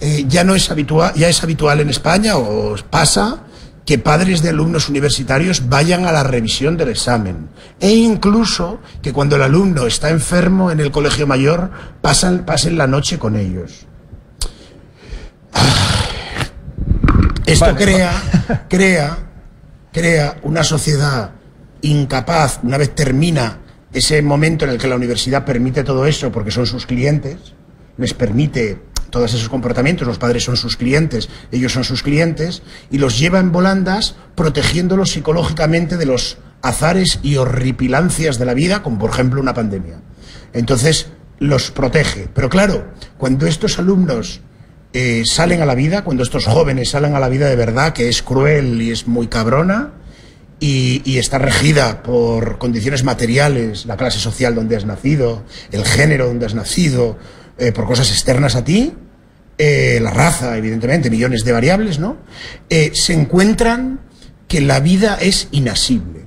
Eh, ya no es habitual, ya es habitual en España, o pasa, que padres de alumnos universitarios vayan a la revisión del examen. E incluso que cuando el alumno está enfermo en el colegio mayor pasan, pasen la noche con ellos. Esto crea, crea, crea una sociedad incapaz, una vez termina ese momento en el que la universidad permite todo eso porque son sus clientes, les permite todos esos comportamientos, los padres son sus clientes, ellos son sus clientes, y los lleva en volandas protegiéndolos psicológicamente de los azares y horripilancias de la vida, como por ejemplo una pandemia. Entonces, los protege. Pero claro, cuando estos alumnos eh, salen a la vida, cuando estos jóvenes salen a la vida de verdad, que es cruel y es muy cabrona, y, está regida por condiciones materiales, la clase social donde has nacido, el género donde has nacido, eh, por cosas externas a ti, eh, la raza, evidentemente, millones de variables, ¿no? Eh, se encuentran que la vida es inasible.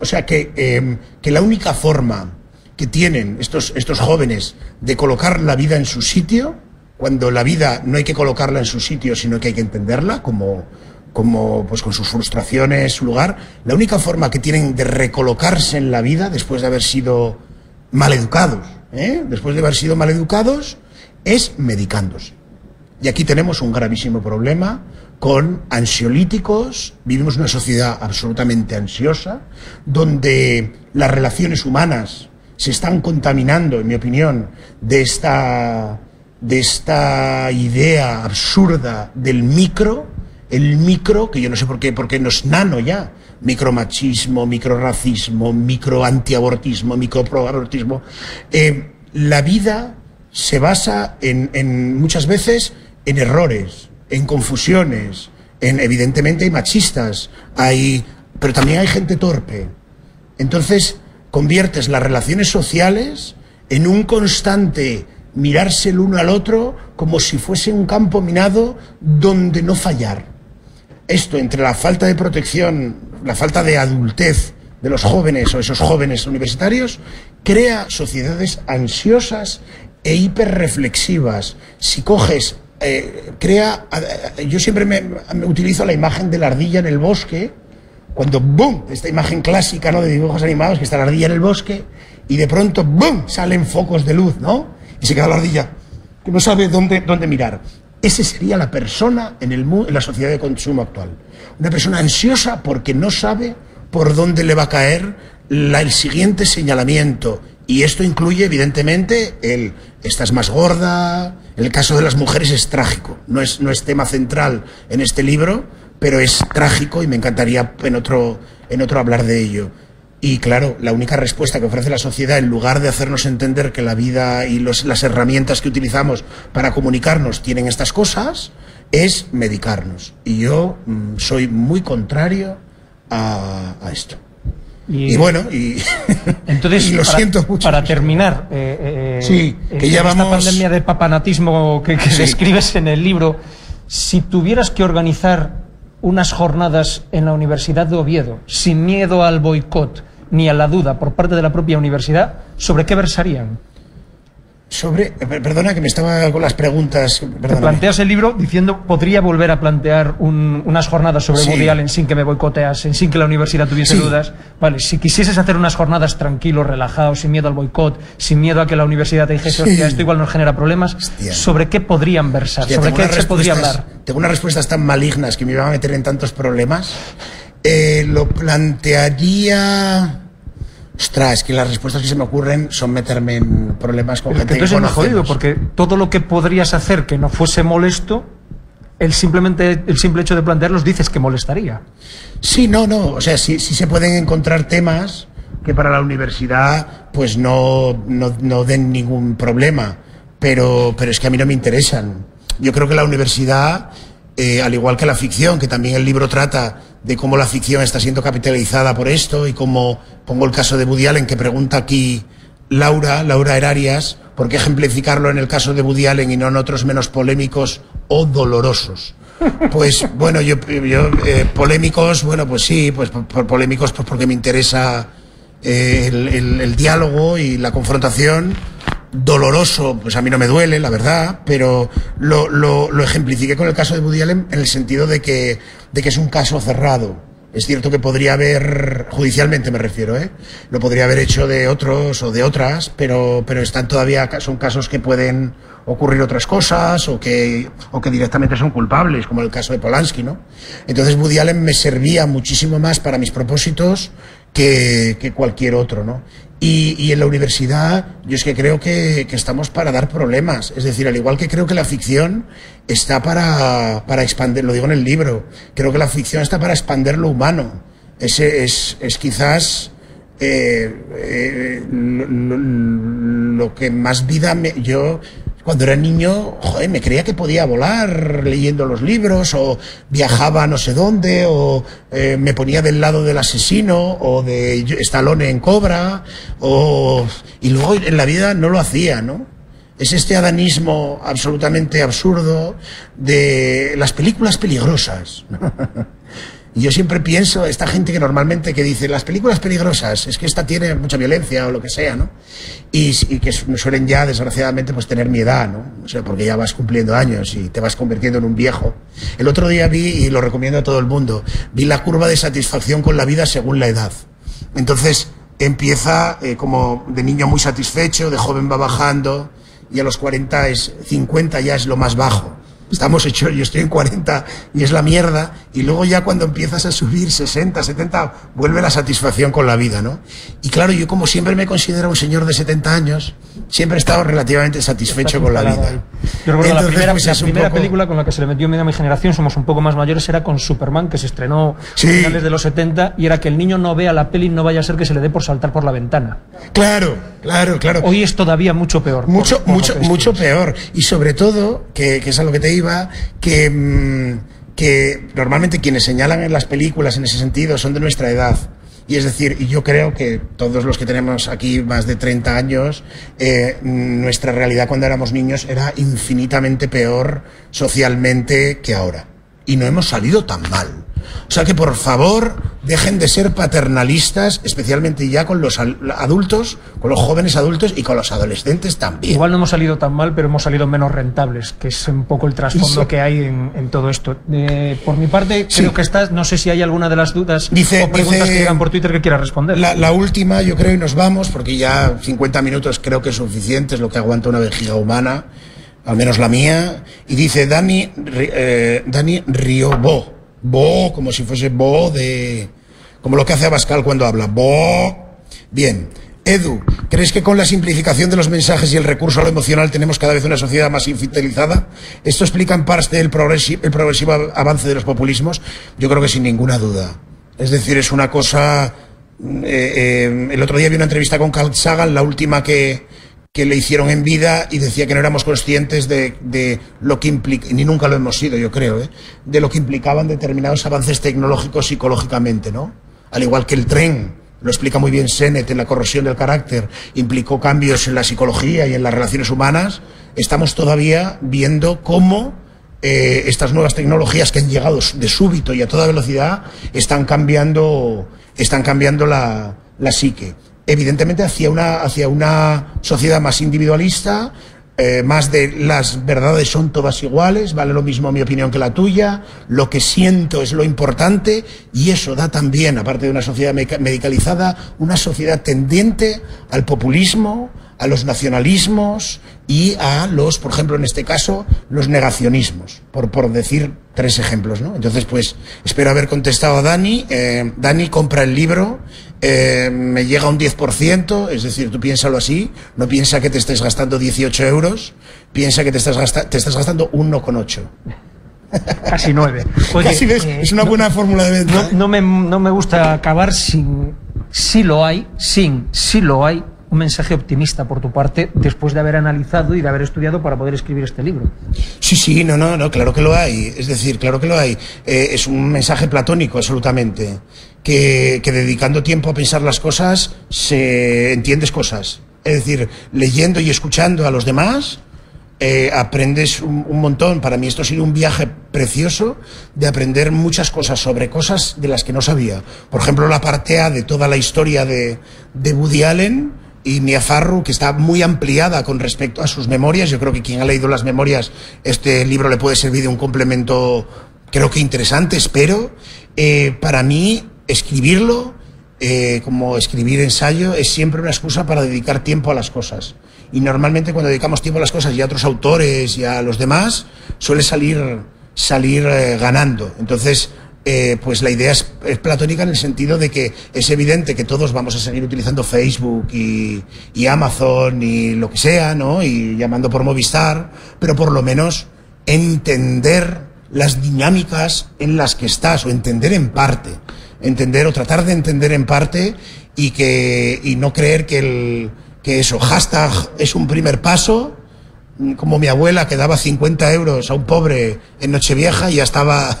O sea, que, em, que la única forma que tienen estos, estos jóvenes de colocar la vida en su sitio, cuando la vida no hay que colocarla en su sitio, sino que hay que entenderla como, como pues con sus frustraciones, su lugar, la única forma que tienen de recolocarse en la vida después de haber sido maleducados, ¿eh? después de haber sido maleducados, es medicándose. Y aquí tenemos un gravísimo problema con ansiolíticos, vivimos una sociedad absolutamente ansiosa, donde las relaciones humanas se están contaminando, en mi opinión, de esta, de esta idea absurda del micro, el micro, que yo no sé por qué, porque no es nano ya, micromachismo, microracismo, microantiabortismo, microproabortismo. Eh, la vida se basa en, en muchas veces en errores, en confusiones, en evidentemente hay machistas, hay, pero también hay gente torpe. Entonces conviertes las relaciones sociales en un constante mirarse el uno al otro como si fuese un campo minado donde no fallar. Esto entre la falta de protección, la falta de adultez de los jóvenes o esos jóvenes universitarios, crea sociedades ansiosas e hiperreflexivas. Si coges, eh, crea, yo siempre me, utilizo la imagen de la ardilla en el bosque, cuando ¡boom! Esta imagen clásica ¿no? de dibujos animados, que está la ardilla en el bosque, y de pronto ¡boom! salen focos de luz, ¿no? Y se queda la ardilla, que no sabe dónde, dónde mirar. Esa sería la persona en, el, en la sociedad de consumo actual. Una persona ansiosa porque no sabe por dónde le va a caer el siguiente señalamiento. Y esto incluye, evidentemente, el estás más gorda. El caso de las mujeres es trágico. No es, no es tema central en este libro, pero es trágico y me encantaría en otro, en otro hablar de ello. Y claro, la única respuesta que ofrece la sociedad, en lugar de hacernos entender que la vida y las herramientas que utilizamos para comunicarnos tienen estas cosas, es medicarnos. Y yo mm, soy muy contrario a, esto. Y, bueno, y, entonces, lo siento mucho. Para terminar, eh, eh, sí, que ya esta pandemia de papanatismo que, describes en el libro, si tuvieras que organizar unas jornadas en la Universidad de Oviedo sin miedo al boicot ni a la duda por parte de la propia universidad, ¿sobre qué versarían? Sobre, perdona que me estaba con las preguntas. Te planteas el libro diciendo podría volver a plantear unas jornadas sobre sí. Woody Allen sin que me boicoteasen, sin que la universidad tuviese dudas. Vale, si quisieses hacer unas jornadas tranquilos, relajados, sin miedo al boicot, sin miedo a que la universidad te dijese, hostia, esto igual nos genera problemas, ¿sobre qué podrían versar? ¿Sobre qué se podría hablar? Tengo unas respuestas tan malignas que me iban a meter en tantos problemas. Eh, lo plantearía Ostras, es que las respuestas que se me ocurren son meterme en problemas con gente que Entonces es jodido, porque todo lo que podrías hacer que no fuese molesto, el, simplemente, el simple hecho de plantearlos dices que molestaría. Sí, no, no. O sea, sí, sí se pueden encontrar temas que para la universidad pues no, no, no den ningún problema, pero, pero es que a mí no me interesan. Yo creo que la universidad eh, al igual que la ficción, que también el libro trata de cómo la ficción está siendo capitalizada por esto y cómo pongo el caso de Woody que pregunta aquí Laura, Laura Herarias, ¿por qué ejemplificarlo en el caso de Woody y no en otros menos polémicos o dolorosos? Pues bueno, yo, yo eh, polémicos, bueno, pues sí, pues por, polémicos, pues porque me interesa eh, el diálogo y la confrontación doloroso, pues a mí no me duele, la verdad, pero lo, lo, lo ejemplifiqué con el caso de Woody Allen en el sentido de que, de que es un caso cerrado. Es cierto que podría haber, judicialmente me refiero, ¿eh? lo podría haber hecho de otros o de otras, pero, pero están todavía, son casos que pueden ocurrir otras cosas o que, o que directamente son culpables, como el caso de Polanski, ¿no? Entonces Woody Allen me servía muchísimo más para mis propósitos que, que cualquier otro, ¿no? Y, y, en la universidad yo es que creo que, estamos para dar problemas. Es decir, al igual que creo que la ficción está para, para expandir, lo digo en el libro, creo que la ficción está para expandir lo humano. Ese es, es quizás eh, eh, lo, lo, que más vida me, yo cuando era niño, joder, me creía que podía volar leyendo los libros, o viajaba no sé dónde, o eh, me ponía del lado del asesino, o de Stallone en Cobra, o... y luego en la vida no lo hacía, ¿no? Es este adanismo absolutamente absurdo de las películas peligrosas. Y yo siempre pienso, esta gente que normalmente que dice, las películas peligrosas, es que esta tiene mucha violencia o lo que sea, ¿no? Y, que suelen ya, desgraciadamente, pues tener mi edad, ¿no? O sea, porque ya vas cumpliendo años y te vas convirtiendo en un viejo. El otro día vi, y lo recomiendo a todo el mundo, vi la curva de satisfacción con la vida según la edad. Entonces, empieza eh, como de niño muy satisfecho, de joven va bajando, y a los 40 es 50 ya es lo más bajo estamos hechos, yo estoy en 40 y es la mierda, y luego ya cuando empiezas a subir 60, 70, vuelve la satisfacción con la vida, ¿no? Y claro, yo como siempre me considero un señor de 70 años, siempre he estado relativamente satisfecho con la vida. Yo recuerdo la primera, pues, la primera película con la que se le metió medio a mi generación, somos un poco más mayores, era con Superman, que se estrenó a finales de los 70, y era que el niño no vea la peli, no vaya a ser que se le dé por saltar por la ventana. Claro, claro, claro. Hoy es todavía mucho peor. Mucho, mucho, mucho peor. Y sobre todo, que, que es a lo que te que, mm, que normalmente quienes señalan en las películas en ese sentido son de nuestra edad. Y es decir, yo creo que todos los que tenemos aquí más de 30 años, eh, nuestra realidad cuando éramos niños era infinitamente peor socialmente que ahora. Y no hemos salido tan mal. O sea que por favor dejen de ser paternalistas, especialmente ya con los adultos, con los jóvenes adultos y con los adolescentes también. Igual no hemos salido tan mal, pero hemos salido menos rentables, que es un poco el trasfondo que hay en, todo esto. Eh, por mi parte, creo que estás, no sé si hay alguna de las dudas o preguntas que llegan por Twitter que quieras responder. La, última, yo creo, y nos vamos, porque ya 50 minutos creo que es suficiente, es lo que aguanta una vejiga humana, al menos la mía, y dice Dani, eh, Dani Bo, como si fuese bo de... como lo que hace Abascal cuando habla. Bo. Bien. Edu, ¿crees que con la simplificación de los mensajes y el recurso a lo emocional tenemos cada vez una sociedad más infidelizada? ¿Esto explica en parte el, el progresivo avance de los populismos? Yo creo que sin ninguna duda. Es decir, es una cosa... Eh, eh, el otro día vi una entrevista con Carl Sagan, la última que, que le hicieron en vida y decía que no éramos conscientes de, lo que implica, ni nunca lo hemos sido, yo creo, ¿eh? de lo que implicaban determinados avances tecnológicos psicológicamente, ¿no? Al igual que el tren, lo explica muy bien Sennett en la corrosión del carácter, implicó cambios en la psicología y en las relaciones humanas, estamos todavía viendo cómo eh, estas nuevas tecnologías que han llegado de súbito y a toda velocidad están cambiando, están cambiando la, la psique evidentemente hacia una, hacia una sociedad más individualista, eh, más de las verdades son todas iguales, vale lo mismo mi opinión que la tuya, lo que siento es lo importante y eso da también, aparte de una sociedad medicalizada, una sociedad tendiente al populismo, a los nacionalismos y a los, por ejemplo, en este caso, los negacionismos, por, por decir tres ejemplos, ¿no? Entonces, pues, espero haber contestado a Dani. Eh, Dani compra el libro, eh, me llega un 10%, es decir, tú piénsalo así, no piensa que te estés gastando 18 euros, piensa que te estás, te estás gastando 1,8. Casi 9. Casi ves, eh, es una buena fórmula de venta. No, me, no me gusta acabar sin, si lo hay, sin, si lo hay, un mensaje optimista por tu parte después de haber analizado y de haber estudiado para poder escribir este libro. Sí, sí, no, no, no, claro que lo hay. Es decir, claro que lo hay. Eh, es un mensaje platónico, absolutamente. Que, dedicando tiempo a pensar las cosas, se entiendes cosas. Es decir, leyendo y escuchando a los demás, eh, aprendes un, montón. Para mí esto ha sido un viaje precioso de aprender muchas cosas sobre cosas de las que no sabía. Por ejemplo, la parte A de toda la historia de, de Woody Allen y Mia Farrow, que está muy ampliada con respecto a sus memorias. Yo creo que quien ha leído las memorias, este libro le puede servir de un complemento, creo que interesante, espero. Eh, para mí, escribirlo, eh, como escribir ensayo, es siempre una excusa para dedicar tiempo a las cosas. Y normalmente cuando dedicamos tiempo a las cosas y a otros autores y a los demás, suele salir, salir eh, ganando. Entonces, eh, pues la idea es, platónica en el sentido de que es evidente que todos vamos a seguir utilizando Facebook y, Amazon y lo que sea, ¿no? Y llamando por Movistar, pero por lo menos entender las dinámicas en las que estás o entender en parte, entender o tratar de entender en parte y que y no creer que el que eso hashtag es un primer paso como mi abuela que daba 50 euros a un pobre en Nochevieja y ya estaba,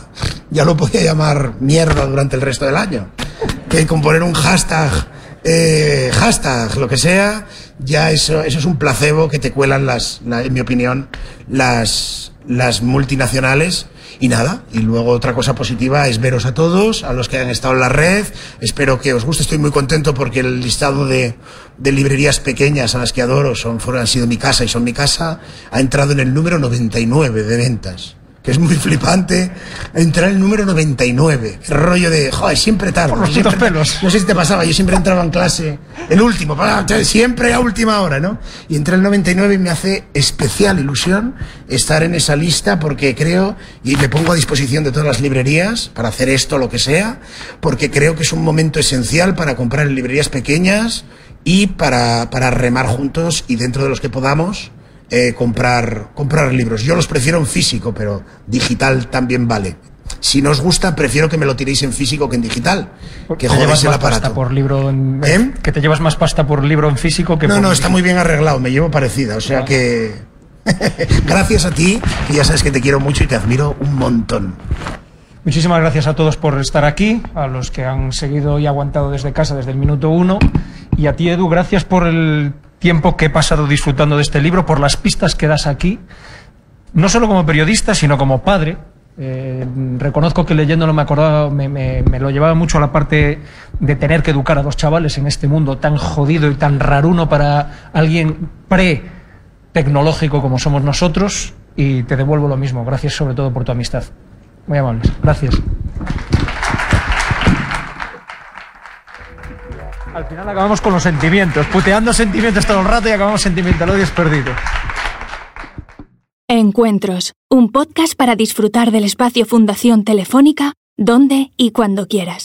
ya lo podía llamar mierda durante el resto del año. Que con poner un hashtag, eh, hashtag, lo que sea, ya eso, eso es un placebo que te cuelan las, en mi opinión, las, las multinacionales y nada, y luego otra cosa positiva es veros a todos, a los que han estado en la red. Espero que os guste, estoy muy contento porque el listado de, de librerías pequeñas a las que adoro son, fueron, han sido mi casa y son mi casa, ha entrado en el número 99 de ventas que es muy flipante, entrar el número 99. El rollo de, joder, siempre tarde. Por los pelos. No sé si te pasaba, yo siempre entraba en clase, el último, siempre a última hora, ¿no? Y entré el 99 y me hace especial ilusión estar en esa lista porque creo, y me pongo a disposición de todas las librerías para hacer esto, lo que sea, porque creo que es un momento esencial para comprar en librerías pequeñas y para, para remar juntos y dentro de los que podamos eh, comprar, comprar libros. Yo los prefiero en físico, pero digital también vale. Si no os gusta, prefiero que me lo tiréis en físico que en digital. Que jodéis el aparato. por libro ¿Eh? Que te llevas más pasta por libro en físico que no, por. No, no, está muy bien arreglado, me llevo parecida. O sea que. Gracias a ti, que ya sabes que te quiero mucho y te admiro un montón. Muchísimas gracias a todos por estar aquí, a los que han seguido y aguantado desde casa desde el minuto uno. Y a ti, Edu, gracias por el tiempo que he pasado disfrutando de este libro, por las pistas que das aquí, no solo como periodista, sino como padre. Eh, reconozco que leyéndolo me acordaba, me, me, lo llevaba mucho a la parte de tener que educar a dos chavales en este mundo tan jodido y tan raruno para alguien pre-tecnológico como somos nosotros. Y te devuelvo lo mismo. Gracias sobre todo por tu amistad. Muy amables. Gracias. Al final acabamos con los sentimientos, puteando sentimientos todo el rato y acabamos sentimental odio perdido. Encuentros, un podcast para disfrutar del espacio Fundación Telefónica, donde y cuando quieras.